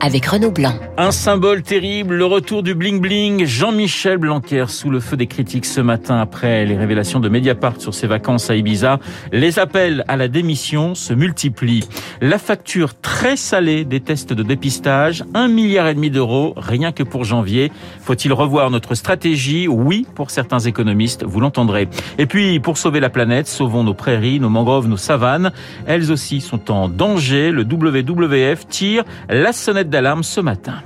avec Renaud Blanc. Un symbole terrible, le retour du bling bling. Jean-Michel Blanquer sous le feu des critiques ce matin après les révélations de Mediapart sur ses vacances à Ibiza. Les appels à la démission se multiplient. La facture très salée des tests de dépistage, un milliard et demi d'euros rien que pour janvier. Faut-il revoir notre stratégie? Oui, pour certains économistes, vous l'entendrez. Et puis, pour sauver la planète, sauvons nos prairies, nos mangroves, nos savanes. Elles aussi sont en danger. Le WWF tire la sonnette d'alarme ce matin.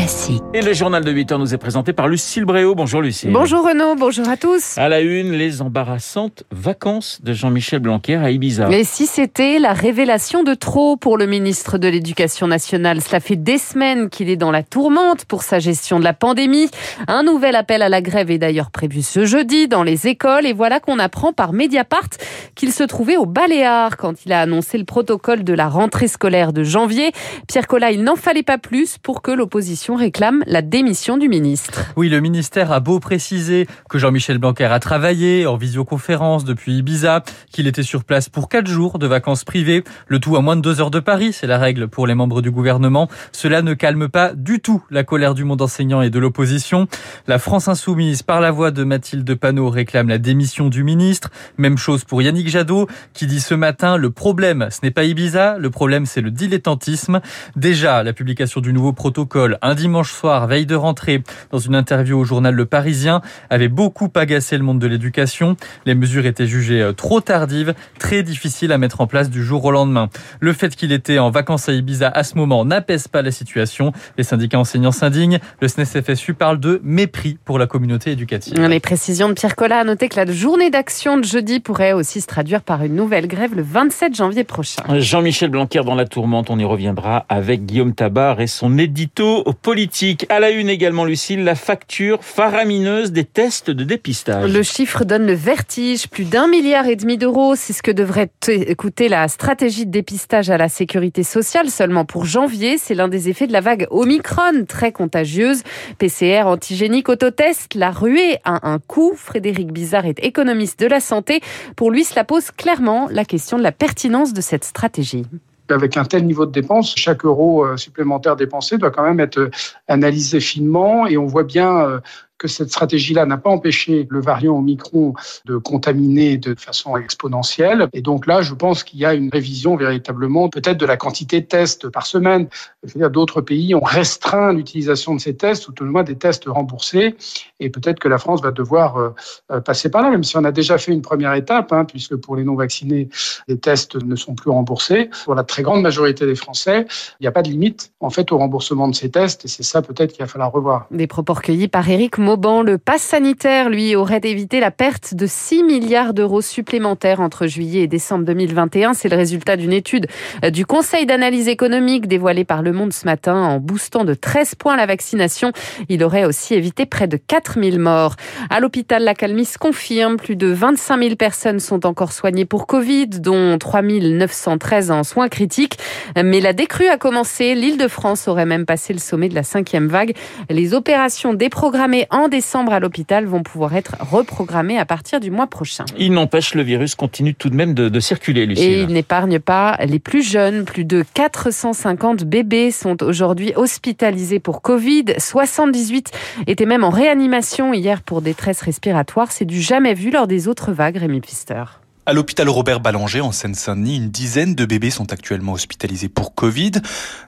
Classique. Et le journal de 8 heures nous est présenté par Lucille Bréau. Bonjour Lucille. Bonjour Renaud, bonjour à tous. À la une, les embarrassantes vacances de Jean-Michel Blanquer à Ibiza. Mais si c'était la révélation de trop pour le ministre de l'Éducation nationale, cela fait des semaines qu'il est dans la tourmente pour sa gestion de la pandémie. Un nouvel appel à la grève est d'ailleurs prévu ce jeudi dans les écoles et voilà qu'on apprend par Mediapart qu'il se trouvait au Baléares quand il a annoncé le protocole de la rentrée scolaire de janvier. Pierre Collat, il n'en fallait pas plus pour que l'opposition réclame la démission du ministre. Oui, le ministère a beau préciser que Jean-Michel Blanquer a travaillé en visioconférence depuis Ibiza, qu'il était sur place pour quatre jours de vacances privées, le tout à moins de deux heures de Paris, c'est la règle pour les membres du gouvernement. Cela ne calme pas du tout la colère du monde enseignant et de l'opposition. La France insoumise, par la voix de Mathilde Panot, réclame la démission du ministre. Même chose pour Yannick Jadot, qui dit ce matin, le problème, ce n'est pas Ibiza, le problème, c'est le dilettantisme. Déjà, la publication du nouveau protocole un dimanche soir, veille de rentrée, dans une interview au journal Le Parisien, avait beaucoup agacé le monde de l'éducation. Les mesures étaient jugées euh, trop tardives, très difficiles à mettre en place du jour au lendemain. Le fait qu'il était en vacances à Ibiza à ce moment n'apaise pas la situation. Les syndicats enseignants s'indignent. Le SNES-FSU parle de mépris pour la communauté éducative. Les précisions de Pierre Collat a noté que la journée d'action de jeudi pourrait aussi se traduire par une nouvelle grève le 27 janvier prochain. Jean-Michel Blanquer dans la tourmente, on y reviendra avec Guillaume Tabar et son édito politique. À la une également, Lucille, la facture faramineuse des tests de dépistage. Le chiffre donne le vertige. Plus d'un milliard et demi d'euros, c'est ce que devrait coûter la stratégie de dépistage à la sécurité sociale seulement pour janvier. C'est l'un des effets de la vague Omicron, très contagieuse. PCR, antigénique, autotest, la ruée a un coût. Frédéric Bizarre est économiste de la santé. Pour lui, cela pose clairement la question de la pertinence de cette stratégie avec un tel niveau de dépense, chaque euro euh, supplémentaire dépensé doit quand même être euh, analysé finement et on voit bien euh, que cette stratégie-là n'a pas empêché le variant Omicron de contaminer de façon exponentielle. Et donc là, je pense qu'il y a une révision véritablement peut-être de la quantité de tests par semaine. Je veux dire, d'autres pays ont restreint l'utilisation de ces tests, ou tout le moins des tests remboursés. Et peut-être que la France va devoir euh, passer par là, même si on a déjà fait une première étape, hein, puisque pour les non-vaccinés, les tests ne sont plus remboursés. Pour la très grande majorité des Français, il n'y a pas de limite, en fait, au remboursement de ces tests. Et c'est ça peut-être qu'il va falloir revoir. Des propos recueillis par Éric Le pass sanitaire, lui, aurait évité la perte de 6 milliards d'euros supplémentaires entre juillet et décembre 2021. C'est le résultat d'une étude du Conseil d'analyse économique dévoilée par Le Monde ce matin en boostant de 13 points la vaccination. Il aurait aussi évité près de 4000 morts. À l'hôpital, la calmie confirme. Plus de 25 000 personnes sont encore soignées pour Covid, dont 3 913 en soins critiques. Mais la décrue a commencé. L'île de France aurait même passé le sommet de la cinquième vague. Les opérations déprogrammées en décembre à l'hôpital vont pouvoir être reprogrammés à partir du mois prochain. Il n'empêche, le virus continue tout de même de, de circuler, Lucie. Et il n'épargne pas les plus jeunes. Plus de 450 bébés sont aujourd'hui hospitalisés pour Covid. 78 étaient même en réanimation hier pour détresse respiratoire. C'est du jamais vu lors des autres vagues, Rémi Pfister. À l'hôpital Robert Ballanger en Seine-Saint-Denis, une dizaine de bébés sont actuellement hospitalisés pour Covid.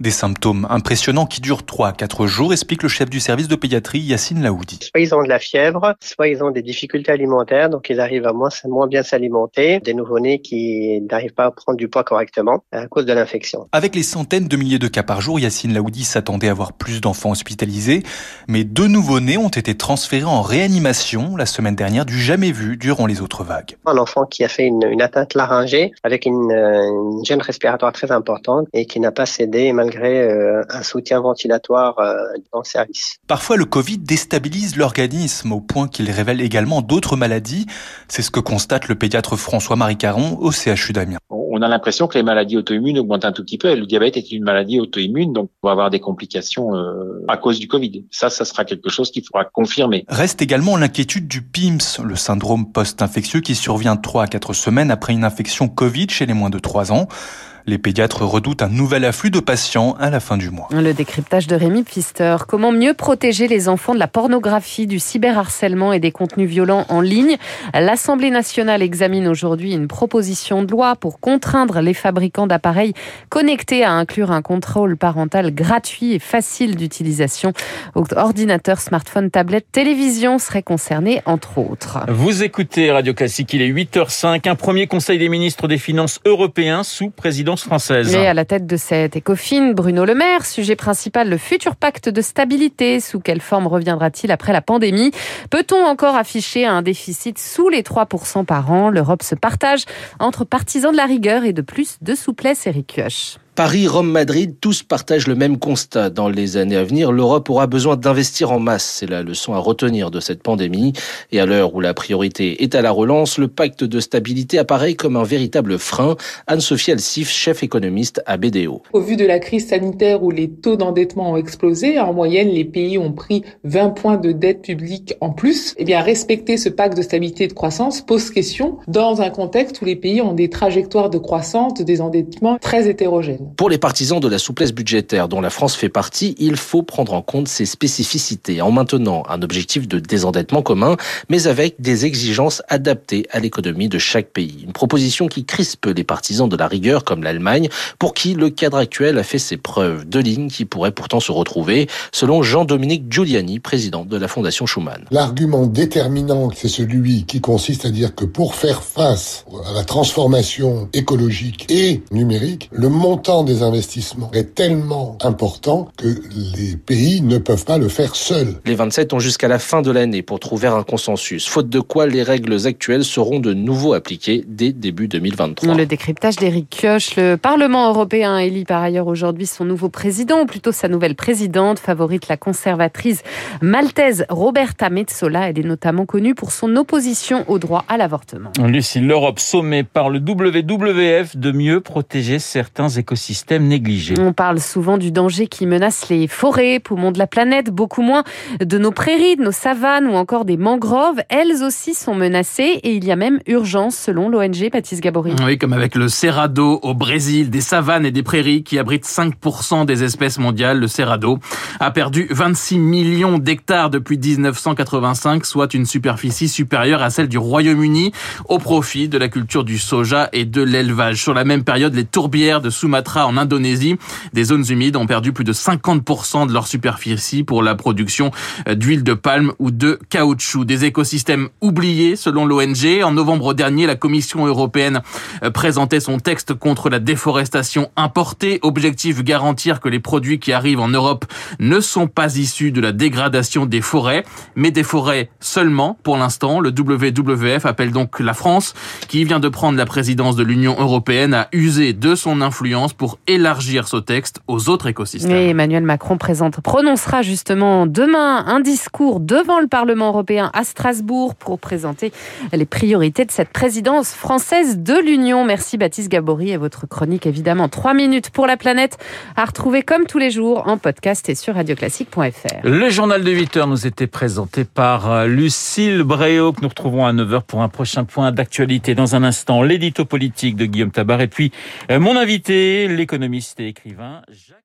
Des symptômes impressionnants qui durent 3 à 4 jours, explique le chef du service de pédiatrie Yacine Laoudi. Soit ils ont de la fièvre, soit ils ont des difficultés alimentaires, donc ils arrivent à moins, moins bien s'alimenter. Des nouveau-nés qui n'arrivent pas à prendre du poids correctement à cause de l'infection. Avec les centaines de milliers de cas par jour, Yacine Laoudi s'attendait à avoir plus d'enfants hospitalisés. Mais deux nouveau-nés ont été transférés en réanimation la semaine dernière du jamais vu durant les autres vagues. Un enfant qui a fait une, une atteinte laryngée avec une, une, gêne respiratoire très importante et qui n'a pas cédé malgré euh, un soutien ventilatoire euh, dans le service. Parfois, le Covid déstabilise l'organisme au point qu'il révèle également d'autres maladies. C'est ce que constate le pédiatre François-Marie Caron au CHU d'Amiens. On a l'impression que les maladies auto-immunes augmentent un tout petit peu. le diabète est une maladie auto-immune, donc on va avoir des complications euh, à cause du Covid. Ça, ça sera quelque chose qu'il faudra confirmer. Reste également l'inquiétude du PIMS, le syndrome post-infectieux qui survient 3 à 4 semaines après une infection Covid chez les moins de 3 ans. Les pédiatres redoutent un nouvel afflux de patients à la fin du mois. Le décryptage de Rémi Pfister. Comment mieux protéger les enfants de la pornographie, du cyberharcèlement et des contenus violents en ligne? L'Assemblée nationale examine aujourd'hui une proposition de loi pour contraindre les fabricants d'appareils connectés à inclure un contrôle parental gratuit et facile d'utilisation. Ordinateurs, smartphones, tablettes, télévision seraient concernés entre autres. Vous écoutez Radio Classique, il est 8h05. Un premier conseil des ministres des Finances européens sous président française. Et à la tête de cette écofine, Bruno Le Maire, sujet principal, le futur pacte de stabilité. Sous quelle forme reviendra-t-il après la pandémie? Peut-on encore afficher un déficit sous les 3% par an? L'Europe se partage entre partisans de la rigueur et de plus de souplesse, Eric Kioch. Paris, Rome, Madrid, tous partagent le même constat. Dans les années à venir, l'Europe aura besoin d'investir en masse. C'est la leçon à retenir de cette pandémie. Et à l'heure où la priorité est à la relance, le pacte de stabilité apparaît comme un véritable frein. Anne-Sophie Alsif, chef économiste à BDO. Au vu de la crise sanitaire où les taux d'endettement ont explosé, en moyenne, les pays ont pris 20 points de dette publique en plus. Eh bien, respecter ce pacte de stabilité et de croissance pose question dans un contexte où les pays ont des trajectoires de croissance, de désendettement très hétérogènes. Pour les partisans de la souplesse budgétaire dont la France fait partie, il faut prendre en compte ses spécificités en maintenant un objectif de désendettement commun, mais avec des exigences adaptées à l'économie de chaque pays. Une proposition qui crispe les partisans de la rigueur comme l'Allemagne, pour qui le cadre actuel a fait ses preuves. Deux lignes qui pourraient pourtant se retrouver, selon Jean-Dominique Giuliani, président de la Fondation Schuman. L'argument déterminant, c'est celui qui consiste à dire que pour faire face à la transformation écologique et numérique, le montant des investissements est tellement important que les pays ne peuvent pas le faire seuls. Les 27 ont jusqu'à la fin de l'année pour trouver un consensus, faute de quoi les règles actuelles seront de nouveau appliquées dès début 2023. Le décryptage d'Éric Kioch, le Parlement européen élit par ailleurs aujourd'hui son nouveau président, ou plutôt sa nouvelle présidente, favorite la conservatrice maltaise Roberta Metsola. Elle est notamment connue pour son opposition au droit à l'avortement. Lucie, l'Europe sommée par le WWF de mieux protéger certains écosystèmes système négligé. On parle souvent du danger qui menace les forêts, poumons de la planète, beaucoup moins de nos prairies, de nos savanes ou encore des mangroves. Elles aussi sont menacées et il y a même urgence selon l'ONG Baptiste Gabory. Oui, comme avec le Cerrado au Brésil, des savanes et des prairies qui abritent 5% des espèces mondiales. Le Cerrado a perdu 26 millions d'hectares depuis 1985, soit une superficie supérieure à celle du Royaume-Uni, au profit de la culture du soja et de l'élevage. Sur la même période, les tourbières de Sumatra en Indonésie. Des zones humides ont perdu plus de 50% de leur superficie pour la production euh, d'huile de palme ou de caoutchouc. Des écosystèmes oubliés selon l'ONG. En novembre dernier, la Commission européenne euh, présentait son texte contre la déforestation importée. Objectif garantir que les produits qui arrivent en Europe ne sont pas issus de la dégradation des forêts, mais des forêts seulement pour l'instant. Le WWF appelle donc la France, qui vient de prendre la présidence de l'Union européenne, à user de son influence élargir ce texte aux autres écosystèmes. Et Emmanuel Macron présente, prononcera justement demain un discours devant le Parlement européen à Strasbourg pour présenter les priorités de cette présidence française de l'Union. Merci Baptiste Gabory et votre chronique évidemment. Trois minutes pour la planète à retrouver comme tous les jours en podcast et sur radioclassique.fr. Le journal de 8 heures nous était présenté par euh, Lucille Bréau que nous retrouvons à 9 heures pour un prochain point d'actualité. Dans un instant, l'édito politique de Guillaume Tabar et puis euh, mon invité, l'économiste et écrivain Jacques